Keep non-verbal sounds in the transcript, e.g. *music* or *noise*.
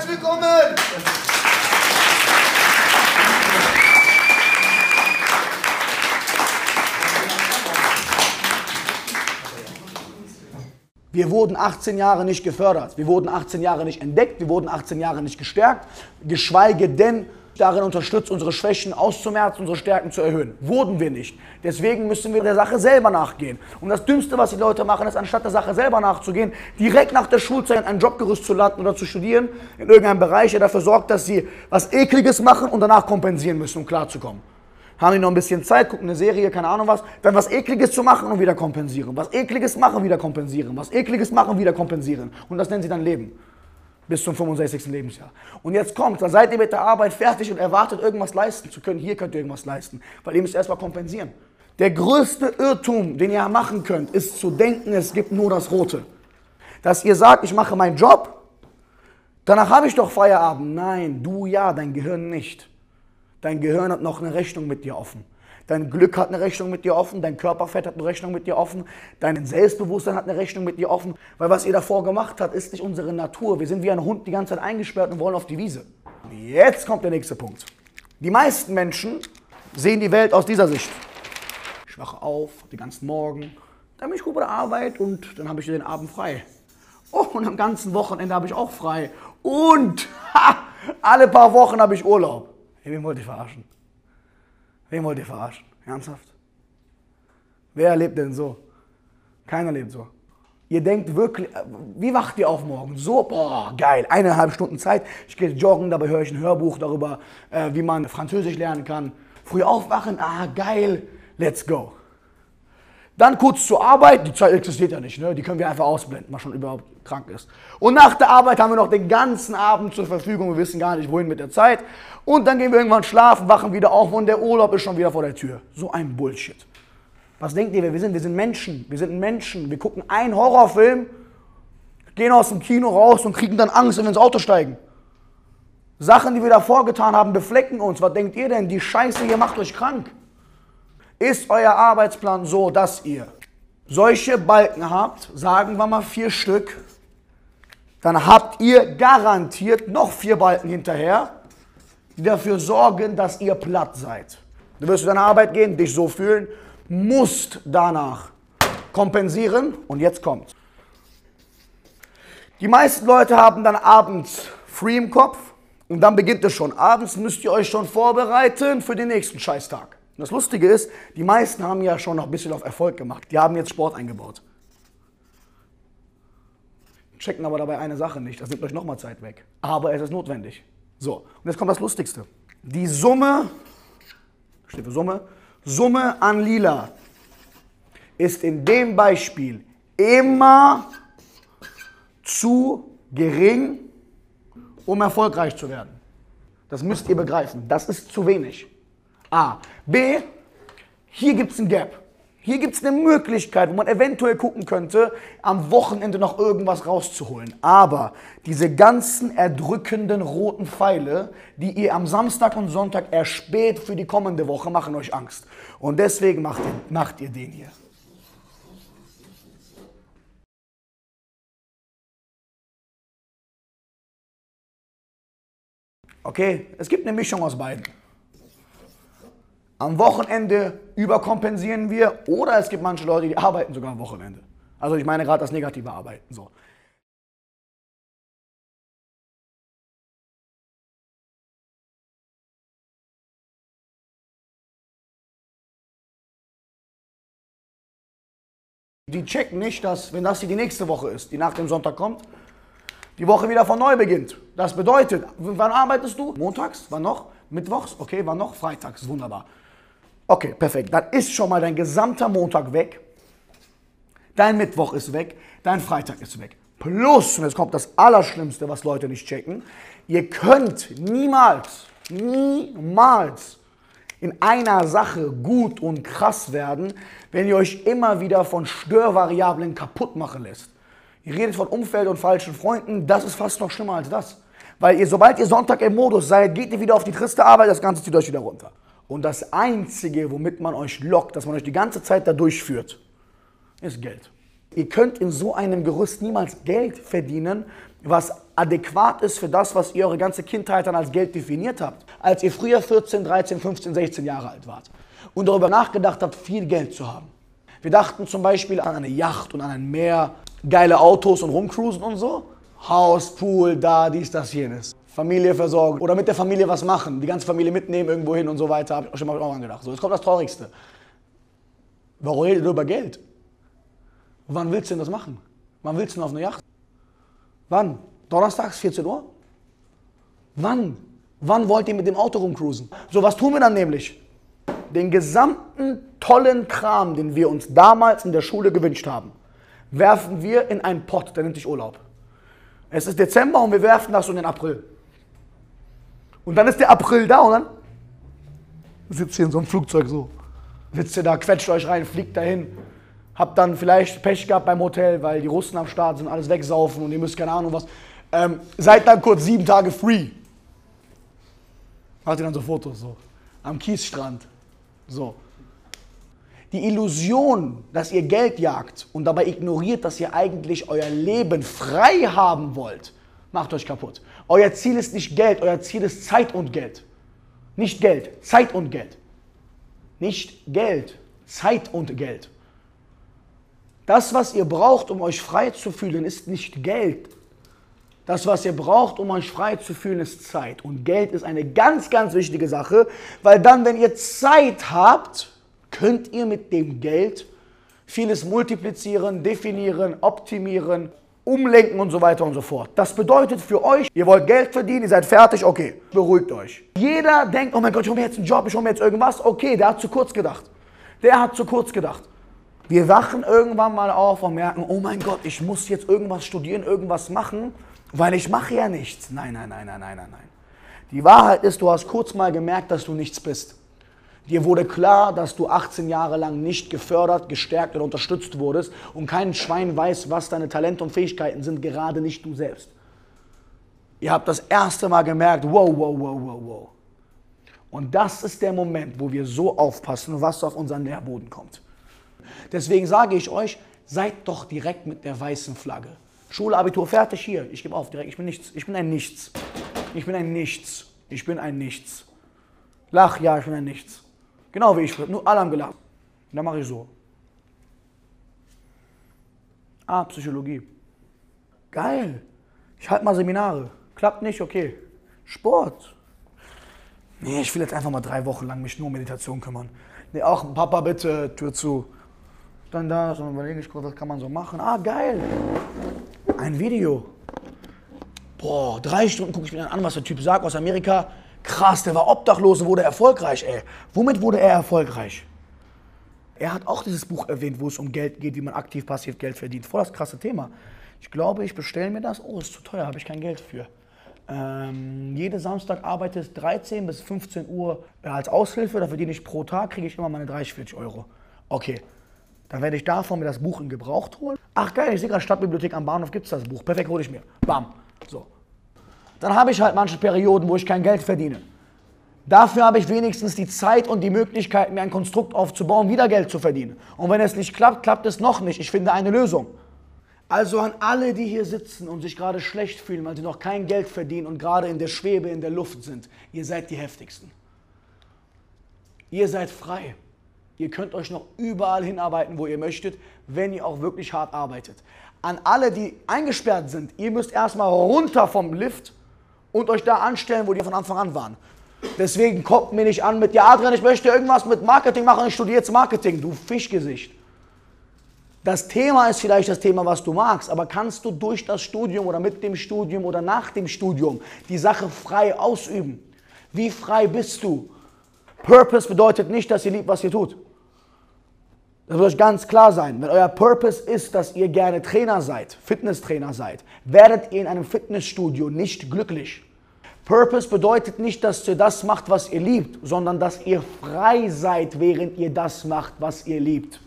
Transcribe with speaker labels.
Speaker 1: herzlich willkommen! Wir wurden 18 Jahre nicht gefördert, wir wurden 18 Jahre nicht entdeckt, wir wurden 18 Jahre nicht gestärkt, geschweige denn darin unterstützt, unsere Schwächen auszumerzen, unsere Stärken zu erhöhen. Wurden wir nicht. Deswegen müssen wir der Sache selber nachgehen. Und das Dümmste, was die Leute machen, ist, anstatt der Sache selber nachzugehen, direkt nach der Schulzeit ein Jobgerüst zu landen oder zu studieren in irgendeinem Bereich, der dafür sorgt, dass sie was Ekliges machen und danach kompensieren müssen, um klarzukommen haben die noch ein bisschen Zeit, gucken eine Serie, keine Ahnung was, dann was Ekliges zu machen und wieder kompensieren. Was Ekliges machen, wieder kompensieren. Was Ekliges machen, wieder kompensieren. Und das nennen sie dann Leben. Bis zum 65. Lebensjahr. Und jetzt kommt, da seid ihr mit der Arbeit fertig und erwartet, irgendwas leisten zu können. Hier könnt ihr irgendwas leisten, weil ihr müsst erstmal kompensieren. Der größte Irrtum, den ihr machen könnt, ist zu denken, es gibt nur das Rote. Dass ihr sagt, ich mache meinen Job, danach habe ich doch Feierabend. Nein, du ja, dein Gehirn nicht. Dein Gehirn hat noch eine Rechnung mit dir offen. Dein Glück hat eine Rechnung mit dir offen, dein Körperfett hat eine Rechnung mit dir offen, dein Selbstbewusstsein hat eine Rechnung mit dir offen, weil was ihr davor gemacht habt, ist nicht unsere Natur. Wir sind wie ein Hund die ganze Zeit eingesperrt und wollen auf die Wiese. Jetzt kommt der nächste Punkt. Die meisten Menschen sehen die Welt aus dieser Sicht. Ich wache auf, den ganzen Morgen, dann bin ich gut bei der Arbeit und dann habe ich den Abend frei. Oh, und am ganzen Wochenende habe ich auch frei. Und *laughs* ha, alle paar Wochen habe ich Urlaub. Hey, wen wollt ihr verarschen? Wen wollt ihr verarschen? Ernsthaft? Wer lebt denn so? Keiner lebt so. Ihr denkt wirklich, wie wacht ihr auf morgen? So, boah, geil, eineinhalb Stunden Zeit. Ich gehe joggen, dabei höre ich ein Hörbuch darüber, äh, wie man Französisch lernen kann. Früh aufwachen, ah, geil, let's go. Dann kurz zur Arbeit, die Zeit existiert ja nicht, ne? die können wir einfach ausblenden, was schon überhaupt krank ist. Und nach der Arbeit haben wir noch den ganzen Abend zur Verfügung, wir wissen gar nicht, wohin mit der Zeit. Und dann gehen wir irgendwann schlafen, wachen wieder auf und der Urlaub ist schon wieder vor der Tür. So ein Bullshit. Was denkt ihr, wer wir sind? Wir sind Menschen, wir sind Menschen. Wir gucken einen Horrorfilm, gehen aus dem Kino raus und kriegen dann Angst, wenn wir ins Auto steigen. Sachen, die wir davor getan haben, beflecken uns. Was denkt ihr denn? Die Scheiße hier macht euch krank. Ist euer Arbeitsplan so, dass ihr solche Balken habt, sagen wir mal vier Stück, dann habt ihr garantiert noch vier Balken hinterher, die dafür sorgen, dass ihr platt seid. Du wirst zu deiner Arbeit gehen, dich so fühlen, musst danach kompensieren und jetzt kommt. Die meisten Leute haben dann abends free im Kopf und dann beginnt es schon. Abends müsst ihr euch schon vorbereiten für den nächsten Scheißtag. Und das Lustige ist, die meisten haben ja schon noch ein bisschen auf Erfolg gemacht. Die haben jetzt Sport eingebaut. Checken aber dabei eine Sache nicht. Das nimmt euch nochmal Zeit weg. Aber es ist notwendig. So, und jetzt kommt das Lustigste. Die Summe, steht für Summe, Summe an Lila ist in dem Beispiel immer zu gering, um erfolgreich zu werden. Das müsst ihr begreifen. Das ist zu wenig. A. B. Hier gibt es ein Gap. Hier gibt es eine Möglichkeit, wo man eventuell gucken könnte, am Wochenende noch irgendwas rauszuholen. Aber diese ganzen erdrückenden roten Pfeile, die ihr am Samstag und Sonntag erspäht für die kommende Woche, machen euch Angst. Und deswegen macht ihr, macht ihr den hier. Okay, es gibt eine Mischung aus beiden. Am Wochenende überkompensieren wir oder es gibt manche Leute, die arbeiten sogar am Wochenende. Also ich meine gerade das negative Arbeiten. So. Die checken nicht, dass, wenn das hier die nächste Woche ist, die nach dem Sonntag kommt, die Woche wieder von neu beginnt. Das bedeutet, wann arbeitest du? Montags? Wann noch? Mittwochs? Okay, wann noch? Freitags. Wunderbar. Okay, perfekt. Dann ist schon mal dein gesamter Montag weg. Dein Mittwoch ist weg. Dein Freitag ist weg. Plus, und jetzt kommt das Allerschlimmste, was Leute nicht checken, ihr könnt niemals, niemals in einer Sache gut und krass werden, wenn ihr euch immer wieder von Störvariablen kaputt machen lässt. Ihr redet von Umfeld und falschen Freunden, das ist fast noch schlimmer als das. Weil ihr, sobald ihr Sonntag im Modus seid, geht ihr wieder auf die triste Arbeit, das Ganze zieht euch wieder runter. Und das Einzige, womit man euch lockt, dass man euch die ganze Zeit da durchführt, ist Geld. Ihr könnt in so einem Gerüst niemals Geld verdienen, was adäquat ist für das, was ihr eure ganze Kindheit dann als Geld definiert habt. Als ihr früher 14, 13, 15, 16 Jahre alt wart und darüber nachgedacht habt, viel Geld zu haben. Wir dachten zum Beispiel an eine Yacht und an ein Meer, geile Autos und rumcruisen und so. Haus, Pool, da, dies, das, jenes. Familie versorgen oder mit der Familie was machen, die ganze Familie mitnehmen irgendwo hin und so weiter, habe ich schon mal auch angedacht. So, jetzt kommt das Traurigste. Warum redet ihr über Geld? Wann willst du denn das machen? Wann willst du denn auf eine Yacht? Wann? Donnerstags, 14 Uhr? Wann? Wann wollt ihr mit dem Auto rumcruisen? So, was tun wir dann nämlich? Den gesamten tollen Kram, den wir uns damals in der Schule gewünscht haben, werfen wir in einen Pott, der nennt sich Urlaub. Es ist Dezember und wir werfen das in den April. Und dann ist der April da und dann sitzt ihr in so einem Flugzeug so. Sitzt ihr da, quetscht euch rein, fliegt dahin. Habt dann vielleicht Pech gehabt beim Hotel, weil die Russen am Start sind, alles wegsaufen und ihr müsst keine Ahnung was. Ähm, seid dann kurz sieben Tage free. Macht ihr dann so Fotos so. Am Kiesstrand. So. Die Illusion, dass ihr Geld jagt und dabei ignoriert, dass ihr eigentlich euer Leben frei haben wollt, macht euch kaputt. Euer Ziel ist nicht Geld, euer Ziel ist Zeit und Geld. Nicht Geld, Zeit und Geld. Nicht Geld, Zeit und Geld. Das, was ihr braucht, um euch frei zu fühlen, ist nicht Geld. Das, was ihr braucht, um euch frei zu fühlen, ist Zeit. Und Geld ist eine ganz, ganz wichtige Sache, weil dann, wenn ihr Zeit habt, könnt ihr mit dem Geld vieles multiplizieren, definieren, optimieren, umlenken und so weiter und so fort. Das bedeutet für euch, ihr wollt Geld verdienen, ihr seid fertig, okay, beruhigt euch. Jeder denkt, oh mein Gott, ich hole mir jetzt einen Job, ich hole mir jetzt irgendwas, okay, der hat zu kurz gedacht. Der hat zu kurz gedacht. Wir wachen irgendwann mal auf und merken, oh mein Gott, ich muss jetzt irgendwas studieren, irgendwas machen, weil ich mache ja nichts. Nein, nein, nein, nein, nein, nein, nein. Die Wahrheit ist, du hast kurz mal gemerkt, dass du nichts bist. Dir wurde klar, dass du 18 Jahre lang nicht gefördert, gestärkt oder unterstützt wurdest und kein Schwein weiß, was deine Talente und Fähigkeiten sind, gerade nicht du selbst. Ihr habt das erste Mal gemerkt, wow, wow, wow, wow, wow. Und das ist der Moment, wo wir so aufpassen, was auf unseren Nährboden kommt. Deswegen sage ich euch, seid doch direkt mit der weißen Flagge. Schule, Abitur, fertig hier. Ich gebe auf, direkt. Ich bin nichts. Ich bin ein Nichts. Ich bin ein Nichts. Ich bin ein Nichts. Lach, ja, ich bin ein Nichts. Genau wie ich, nur alle haben gelacht. Und dann mache ich so. Ah, Psychologie. Geil. Ich halte mal Seminare. Klappt nicht, okay. Sport. Nee, ich will jetzt einfach mal drei Wochen lang mich nur um Meditation kümmern. Nee, auch Papa, bitte, Tür zu. Dann da, so überlege ich kurz, was kann man so machen. Ah, geil. Ein Video. Boah, drei Stunden gucke ich mir dann an, was der Typ sagt aus Amerika. Krass, der war obdachlos und wurde erfolgreich, ey. Womit wurde er erfolgreich? Er hat auch dieses Buch erwähnt, wo es um Geld geht, wie man aktiv passiv Geld verdient. Voll das krasse Thema. Ich glaube, ich bestelle mir das. Oh, ist zu teuer, habe ich kein Geld für. Ähm, jeden Samstag arbeite ich 13 bis 15 Uhr als Aushilfe. Da verdiene ich pro Tag, kriege ich immer meine 30, 40 Euro. Okay, dann werde ich davon mir das Buch in Gebraucht holen. Ach geil, ich sehe gerade Stadtbibliothek am Bahnhof gibt es das Buch. Perfekt, hole ich mir. Bam. So, dann habe ich halt manche Perioden, wo ich kein Geld verdiene. Dafür habe ich wenigstens die Zeit und die Möglichkeit, mir ein Konstrukt aufzubauen, wieder Geld zu verdienen. Und wenn es nicht klappt, klappt es noch nicht. Ich finde eine Lösung. Also an alle, die hier sitzen und sich gerade schlecht fühlen, weil sie noch kein Geld verdienen und gerade in der Schwebe, in der Luft sind, ihr seid die heftigsten. Ihr seid frei. Ihr könnt euch noch überall hinarbeiten, wo ihr möchtet, wenn ihr auch wirklich hart arbeitet. An alle, die eingesperrt sind, ihr müsst erstmal runter vom Lift und euch da anstellen, wo die von Anfang an waren. Deswegen kommt mir nicht an mit, ja Adrian, ich möchte irgendwas mit Marketing machen, ich studiere jetzt Marketing, du Fischgesicht. Das Thema ist vielleicht das Thema, was du magst, aber kannst du durch das Studium oder mit dem Studium oder nach dem Studium die Sache frei ausüben? Wie frei bist du? Purpose bedeutet nicht, dass ihr liebt, was ihr tut. Das muss euch ganz klar sein. Wenn euer Purpose ist, dass ihr gerne Trainer seid, Fitnesstrainer seid, werdet ihr in einem Fitnessstudio nicht glücklich. Purpose bedeutet nicht, dass ihr das macht, was ihr liebt, sondern dass ihr frei seid, während ihr das macht, was ihr liebt.